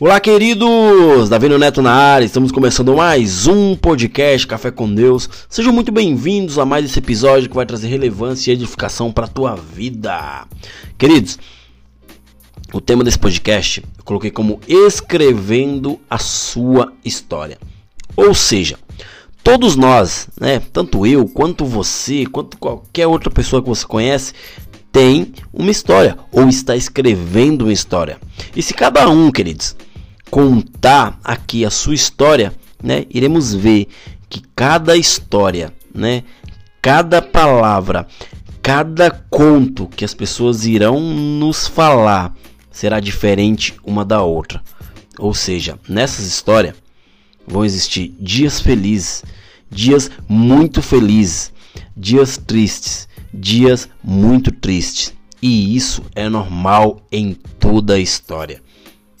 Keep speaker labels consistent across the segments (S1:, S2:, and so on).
S1: Olá, queridos! Davi Neto na área, estamos começando mais um podcast Café com Deus. Sejam muito bem-vindos a mais esse episódio que vai trazer relevância e edificação para a tua vida. Queridos, o tema desse podcast eu coloquei como escrevendo a sua história. Ou seja, todos nós, né, tanto eu quanto você, quanto qualquer outra pessoa que você conhece, tem uma história ou está escrevendo uma história. E se cada um, queridos, contar aqui a sua história, né, iremos ver que cada história, né, cada palavra, cada conto que as pessoas irão nos falar será diferente uma da outra. Ou seja, nessas histórias vão existir dias felizes, dias muito felizes, dias tristes, dias muito tristes. E isso é normal em toda a história,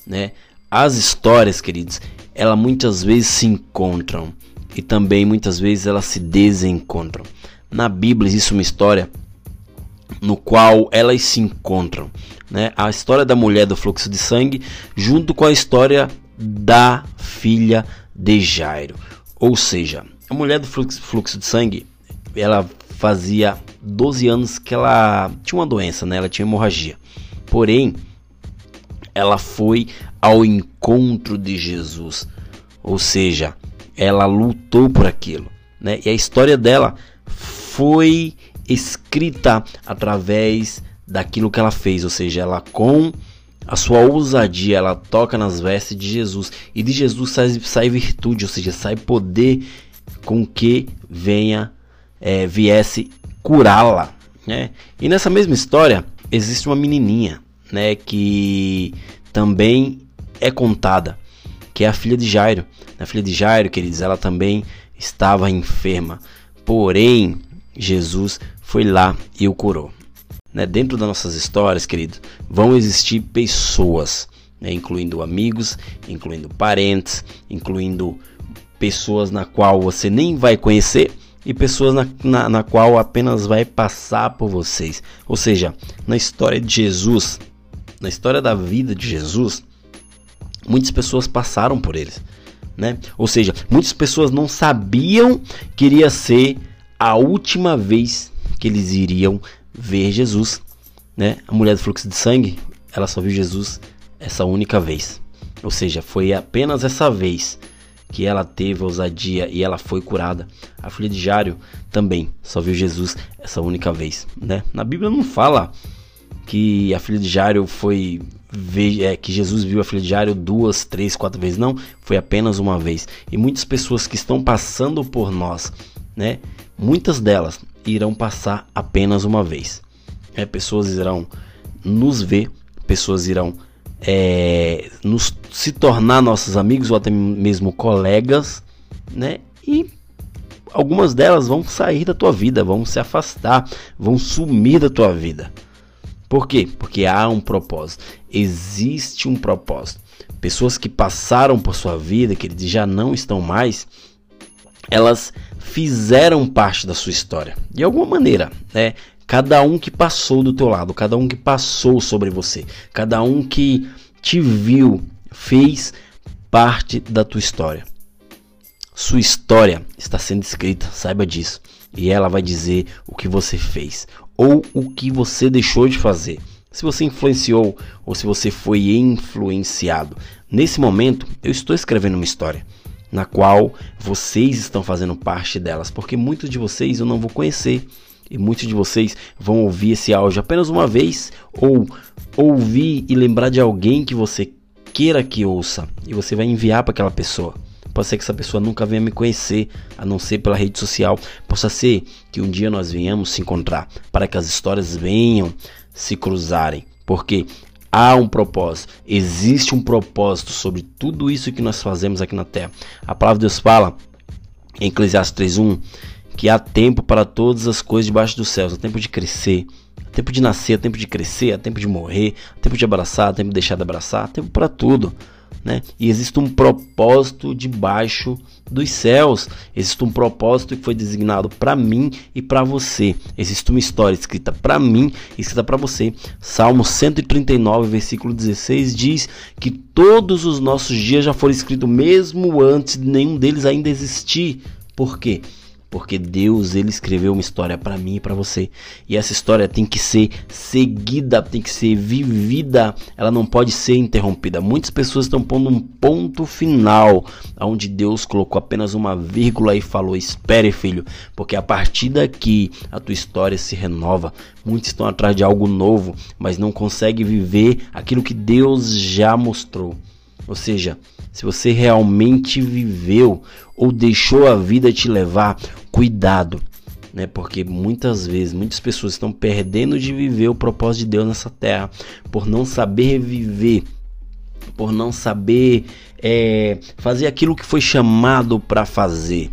S1: né? As histórias, queridos, elas muitas vezes se encontram e também muitas vezes elas se desencontram. Na Bíblia existe uma história no qual elas se encontram, né? A história da mulher do fluxo de sangue junto com a história da filha de Jairo. Ou seja, a mulher do fluxo, de sangue, ela fazia 12 anos que ela tinha uma doença, né? Ela tinha hemorragia. Porém, ela foi ao encontro de Jesus. Ou seja, ela lutou por aquilo, né? E a história dela foi escrita através daquilo que ela fez, ou seja, ela com a sua ousadia, ela toca nas vestes de Jesus e de Jesus sai, sai virtude, ou seja, sai poder com que venha é, viesse curá-la, né? E nessa mesma história existe uma menininha né, que também é contada, que é a filha de Jairo. A filha de Jairo, queridos, ela também estava enferma. Porém, Jesus foi lá e o curou. Né? Dentro das nossas histórias, queridos, vão existir pessoas, né? incluindo amigos, incluindo parentes, incluindo pessoas na qual você nem vai conhecer e pessoas na, na, na qual apenas vai passar por vocês. Ou seja, na história de Jesus, na história da vida de Jesus, muitas pessoas passaram por eles, né? Ou seja, muitas pessoas não sabiam que iria ser a última vez que eles iriam ver Jesus, né? A mulher do fluxo de sangue, ela só viu Jesus essa única vez. Ou seja, foi apenas essa vez que ela teve ousadia e ela foi curada. A filha de Jário também só viu Jesus essa única vez, né? Na Bíblia não fala que a filha de Jairo foi é, que Jesus viu a filha de Jairo duas, três, quatro vezes. Não, foi apenas uma vez. E muitas pessoas que estão passando por nós, né? Muitas delas irão passar apenas uma vez. É, pessoas irão nos ver, pessoas irão é, nos se tornar nossos amigos ou até mesmo colegas, né? E algumas delas vão sair da tua vida, vão se afastar, vão sumir da tua vida. Por quê? Porque há um propósito. Existe um propósito. Pessoas que passaram por sua vida, que já não estão mais, elas fizeram parte da sua história. De alguma maneira, né? Cada um que passou do teu lado, cada um que passou sobre você, cada um que te viu, fez parte da tua história. Sua história está sendo escrita, saiba disso. E ela vai dizer o que você fez, ou o que você deixou de fazer. Se você influenciou ou se você foi influenciado. Nesse momento, eu estou escrevendo uma história na qual vocês estão fazendo parte delas, porque muitos de vocês eu não vou conhecer e muitos de vocês vão ouvir esse áudio apenas uma vez ou ouvir e lembrar de alguém que você queira que ouça e você vai enviar para aquela pessoa. Pode ser que essa pessoa nunca venha me conhecer, a não ser pela rede social. Possa ser que um dia nós venhamos se encontrar, para que as histórias venham se cruzarem. Porque há um propósito, existe um propósito sobre tudo isso que nós fazemos aqui na Terra. A palavra de Deus fala em Eclesiastes 3:1 que há tempo para todas as coisas debaixo dos céus, há tempo de crescer, há tempo de nascer, há tempo de crescer, há tempo de morrer, há tempo de abraçar, há tempo de deixar de abraçar, há tempo para tudo. Né? E existe um propósito debaixo dos céus. Existe um propósito que foi designado para mim e para você. Existe uma história escrita para mim e escrita para você. Salmo 139, versículo 16 diz que todos os nossos dias já foram escritos mesmo antes de nenhum deles ainda existir. Por quê? Porque Deus ele escreveu uma história para mim e para você e essa história tem que ser seguida, tem que ser vivida, ela não pode ser interrompida. Muitas pessoas estão pondo um ponto final onde Deus colocou apenas uma vírgula e falou: "Espere, filho, porque a partir daqui a tua história se renova". Muitos estão atrás de algo novo, mas não conseguem viver aquilo que Deus já mostrou. Ou seja, se você realmente viveu ou deixou a vida te levar, cuidado, né? Porque muitas vezes, muitas pessoas estão perdendo de viver o propósito de Deus nessa terra por não saber viver, por não saber é, fazer aquilo que foi chamado para fazer.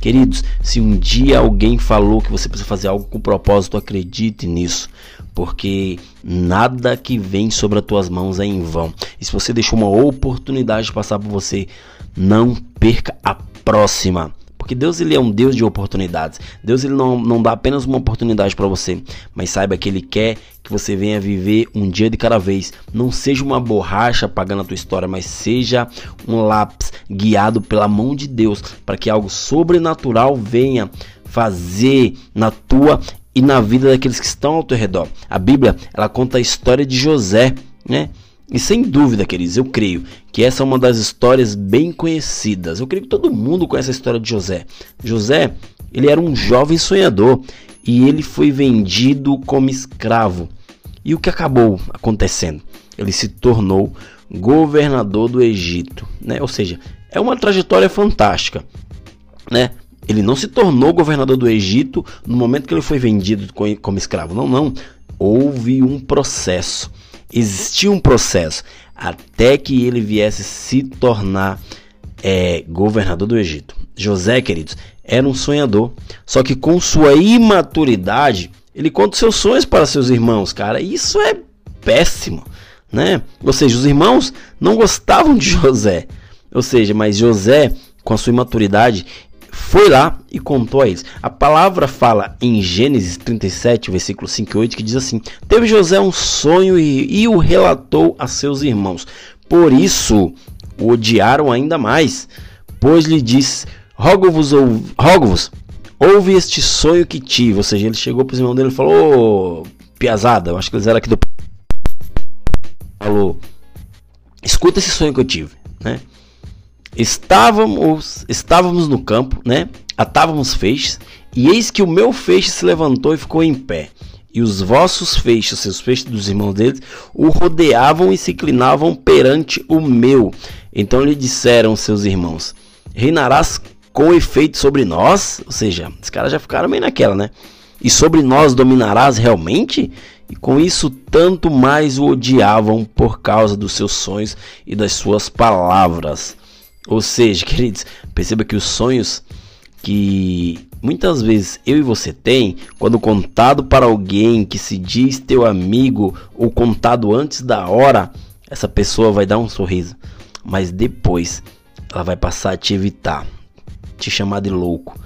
S1: Queridos, se um dia alguém falou que você precisa fazer algo com propósito, acredite nisso, porque nada que vem sobre as tuas mãos é em vão. E se você deixou uma oportunidade de passar por você, não perca a próxima. Porque Deus ele é um Deus de oportunidades. Deus ele não, não dá apenas uma oportunidade para você, mas saiba que ele quer que você venha viver um dia de cada vez. Não seja uma borracha apagando a tua história, mas seja um lápis guiado pela mão de Deus para que algo sobrenatural venha fazer na tua e na vida daqueles que estão ao teu redor. A Bíblia, ela conta a história de José, né? E sem dúvida, queridos, eu creio que essa é uma das histórias bem conhecidas. Eu creio que todo mundo conhece a história de José. José, ele era um jovem sonhador e ele foi vendido como escravo. E o que acabou acontecendo? Ele se tornou governador do Egito, né? Ou seja, é uma trajetória fantástica, né? Ele não se tornou governador do Egito no momento que ele foi vendido como escravo. Não, não. Houve um processo existia um processo até que ele viesse se tornar é, governador do Egito. José, queridos, era um sonhador, só que com sua imaturidade, ele conta seus sonhos para seus irmãos, cara. Isso é péssimo, né? Ou seja, os irmãos não gostavam de José. Ou seja, mas José, com a sua imaturidade, foi lá e contou a eles. A palavra fala em Gênesis 37, versículo 5 e 8, que diz assim: Teve José um sonho e, e o relatou a seus irmãos. Por isso o odiaram ainda mais, pois lhe disse: Rogo-vos, rogo-vos, ouve este sonho que tive. Ou seja, ele chegou para os irmãos dele e falou: oh, Piazada, eu acho que eles eram aqui do. Falou: Escuta esse sonho que eu tive, né? Estávamos, estávamos no campo, né? Atávamos feixes, e eis que o meu feixe se levantou e ficou em pé. E os vossos feixes, os feixes dos irmãos deles, o rodeavam e se inclinavam perante o meu. Então lhe disseram seus irmãos: Reinarás com efeito sobre nós? Ou seja, os caras já ficaram meio naquela, né? E sobre nós dominarás realmente? E com isso, tanto mais o odiavam por causa dos seus sonhos e das suas palavras. Ou seja, queridos, perceba que os sonhos que muitas vezes eu e você tem, quando contado para alguém que se diz teu amigo ou contado antes da hora, essa pessoa vai dar um sorriso, mas depois ela vai passar a te evitar, te chamar de louco,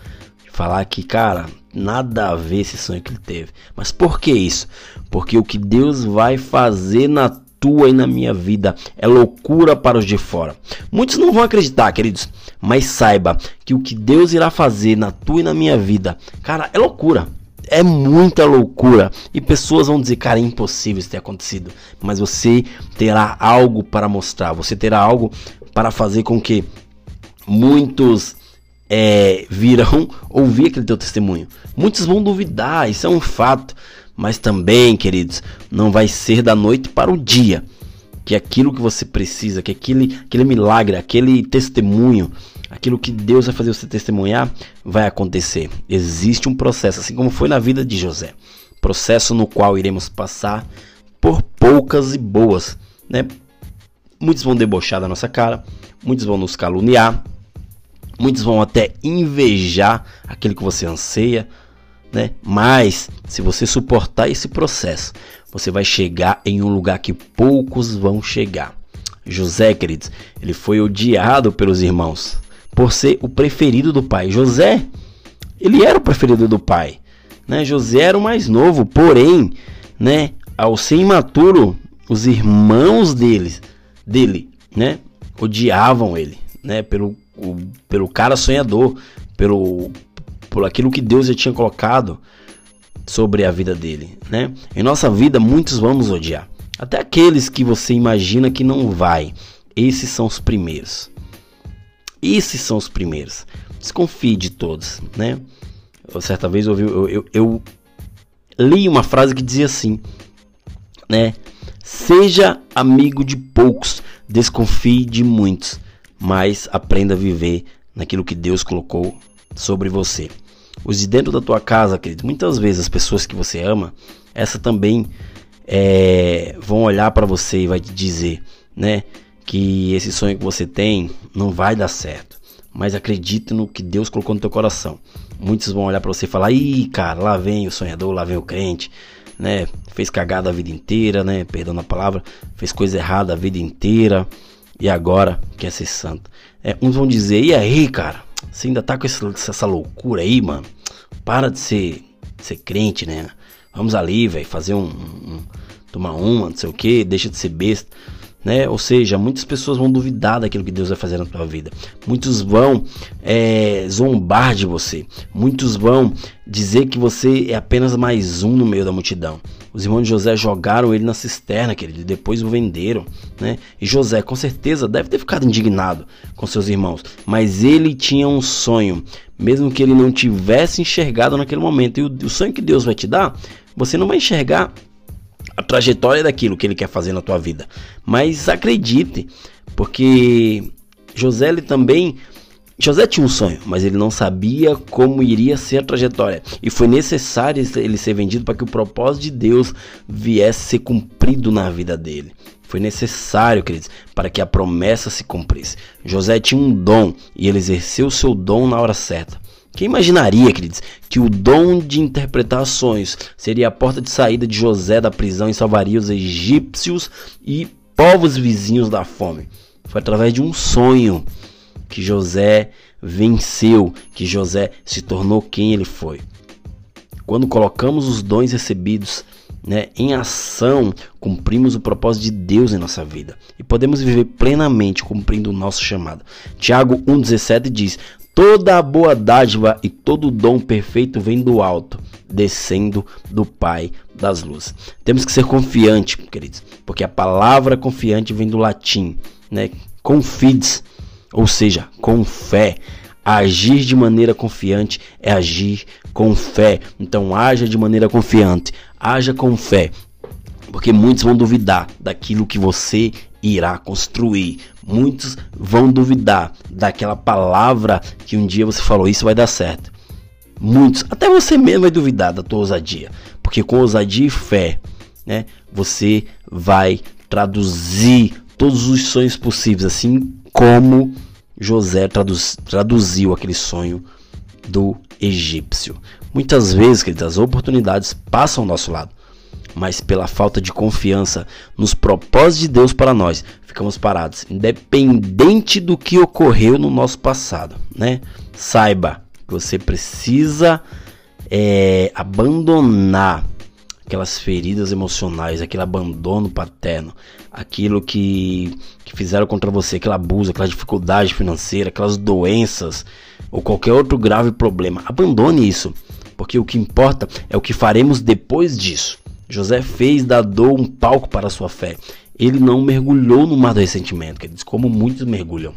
S1: falar que, cara, nada a ver esse sonho que ele teve. Mas por que isso? Porque o que Deus vai fazer na tua e na minha vida é loucura para os de fora. Muitos não vão acreditar, queridos, mas saiba que o que Deus irá fazer na tua e na minha vida, cara, é loucura. É muita loucura. E pessoas vão dizer, cara, é impossível isso ter acontecido. Mas você terá algo para mostrar. Você terá algo para fazer com que muitos é, virão ouvir aquele teu testemunho. Muitos vão duvidar, isso é um fato. Mas também, queridos, não vai ser da noite para o dia que aquilo que você precisa, que aquele, aquele milagre, aquele testemunho, aquilo que Deus vai fazer você testemunhar, vai acontecer. Existe um processo, assim como foi na vida de José. Processo no qual iremos passar por poucas e boas, né? Muitos vão debochar da nossa cara, muitos vão nos caluniar, muitos vão até invejar aquilo que você anseia, né? Mas se você suportar esse processo, você vai chegar em um lugar que poucos vão chegar. José, queridos, ele foi odiado pelos irmãos por ser o preferido do pai. José, ele era o preferido do pai, né? José era o mais novo, porém, né, ao ser imaturo, os irmãos deles, dele, né, odiavam ele, né, pelo, o, pelo cara sonhador, pelo por aquilo que Deus já tinha colocado sobre a vida dele, né? Em nossa vida muitos vamos odiar, até aqueles que você imagina que não vai. Esses são os primeiros. Esses são os primeiros. Desconfie de todos, né? Eu, certa vez eu, eu, eu, eu li uma frase que dizia assim, né? Seja amigo de poucos, desconfie de muitos, mas aprenda a viver naquilo que Deus colocou sobre você. Os de dentro da tua casa, querido, muitas vezes as pessoas que você ama, essa também é, vão olhar para você e vai te dizer, né, que esse sonho que você tem não vai dar certo. Mas acredite no que Deus colocou no teu coração. Muitos vão olhar para você e falar: "Ih, cara, lá vem o sonhador, lá vem o crente" né? Fez cagada a vida inteira, né? Perdão a palavra, fez coisa errada a vida inteira e agora quer ser santo. É, uns vão dizer, e aí, cara? Você ainda tá com esse, essa loucura aí, mano? Para de ser, ser crente, né? Vamos ali, velho, fazer um, um, tomar uma, não sei o que, deixa de ser besta né? Ou seja, muitas pessoas vão duvidar daquilo que Deus vai fazer na tua vida. Muitos vão é, zombar de você. Muitos vão dizer que você é apenas mais um no meio da multidão. Os irmãos de José jogaram ele na cisterna, querido, e depois o venderam, né? E José, com certeza, deve ter ficado indignado com seus irmãos, mas ele tinha um sonho, mesmo que ele não tivesse enxergado naquele momento. E o, o sonho que Deus vai te dar, você não vai enxergar a trajetória daquilo que ele quer fazer na tua vida. Mas acredite, porque José ele também José tinha um sonho, mas ele não sabia como iria ser a trajetória. E foi necessário ele ser vendido para que o propósito de Deus viesse ser cumprido na vida dele. Foi necessário, queridos, para que a promessa se cumprisse. José tinha um dom e ele exerceu seu dom na hora certa. Quem imaginaria, queridos, que o dom de interpretar sonhos seria a porta de saída de José da prisão e salvaria os egípcios e povos vizinhos da fome? Foi através de um sonho que José venceu, que José se tornou quem ele foi. Quando colocamos os dons recebidos né, em ação, cumprimos o propósito de Deus em nossa vida e podemos viver plenamente cumprindo o nosso chamado. Tiago 1,17 diz: Toda a boa dádiva e todo dom perfeito vem do alto, descendo do Pai das luzes. Temos que ser confiantes, queridos, porque a palavra confiante vem do latim, né? Confides, ou seja, com fé. Agir de maneira confiante é agir com fé. Então, haja de maneira confiante, haja com fé, porque muitos vão duvidar daquilo que você irá construir. Muitos vão duvidar daquela palavra que um dia você falou, isso vai dar certo. Muitos, até você mesmo vai duvidar da tua ousadia, porque com ousadia e fé, né, você vai traduzir todos os sonhos possíveis, assim como José traduz, traduziu aquele sonho do egípcio. Muitas vezes, queridos, as oportunidades passam ao nosso lado mas pela falta de confiança nos propósitos de Deus para nós, ficamos parados, independente do que ocorreu no nosso passado, né? Saiba que você precisa é, abandonar aquelas feridas emocionais, aquele abandono paterno, aquilo que, que fizeram contra você, aquele abuso, aquela dificuldade financeira, aquelas doenças ou qualquer outro grave problema. Abandone isso, porque o que importa é o que faremos depois disso. José fez da dor um palco para a sua fé. Ele não mergulhou no mar do ressentimento, como muitos mergulham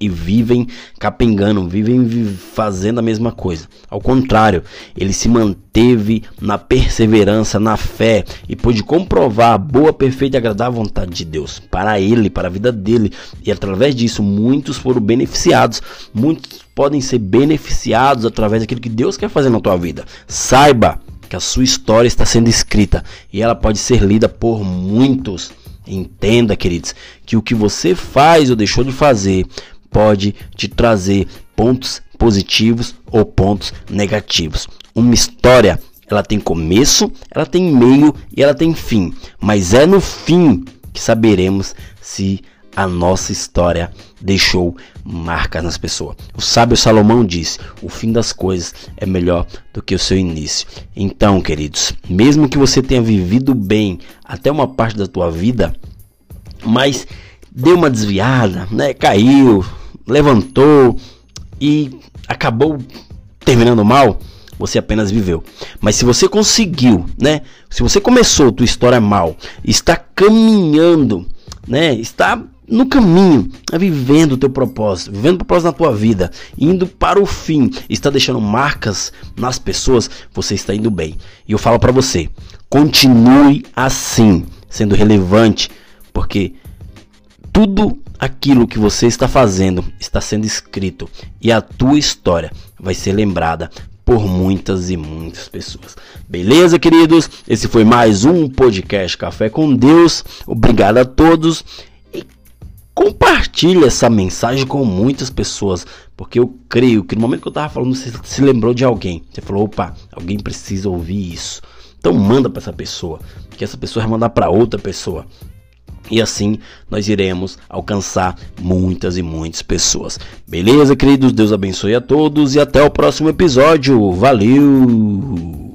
S1: e vivem capengando, vivem fazendo a mesma coisa. Ao contrário, ele se manteve na perseverança, na fé e pôde comprovar a boa, perfeita e agradável vontade de Deus para ele, para a vida dele. E através disso, muitos foram beneficiados. Muitos podem ser beneficiados através daquilo que Deus quer fazer na tua vida. Saiba que a sua história está sendo escrita e ela pode ser lida por muitos. Entenda, queridos, que o que você faz ou deixou de fazer pode te trazer pontos positivos ou pontos negativos. Uma história, ela tem começo, ela tem meio e ela tem fim, mas é no fim que saberemos se a nossa história deixou marcas nas pessoas. O sábio Salomão diz: o fim das coisas é melhor do que o seu início. Então, queridos, mesmo que você tenha vivido bem até uma parte da tua vida, mas deu uma desviada, né? Caiu, levantou e acabou terminando mal, você apenas viveu. Mas se você conseguiu, né? Se você começou tua história mal, está caminhando, né? Está no caminho, é vivendo o teu propósito, vivendo o propósito na tua vida, indo para o fim, está deixando marcas nas pessoas, você está indo bem. E eu falo para você, continue assim, sendo relevante, porque tudo aquilo que você está fazendo está sendo escrito e a tua história vai ser lembrada por muitas e muitas pessoas. Beleza, queridos? Esse foi mais um podcast Café com Deus. Obrigado a todos e compartilhe essa mensagem com muitas pessoas, porque eu creio que no momento que eu estava falando você se lembrou de alguém. Você falou, opa, alguém precisa ouvir isso. Então manda para essa pessoa, que essa pessoa vai mandar para outra pessoa. E assim nós iremos alcançar muitas e muitas pessoas. Beleza, queridos? Deus abençoe a todos e até o próximo episódio. Valeu!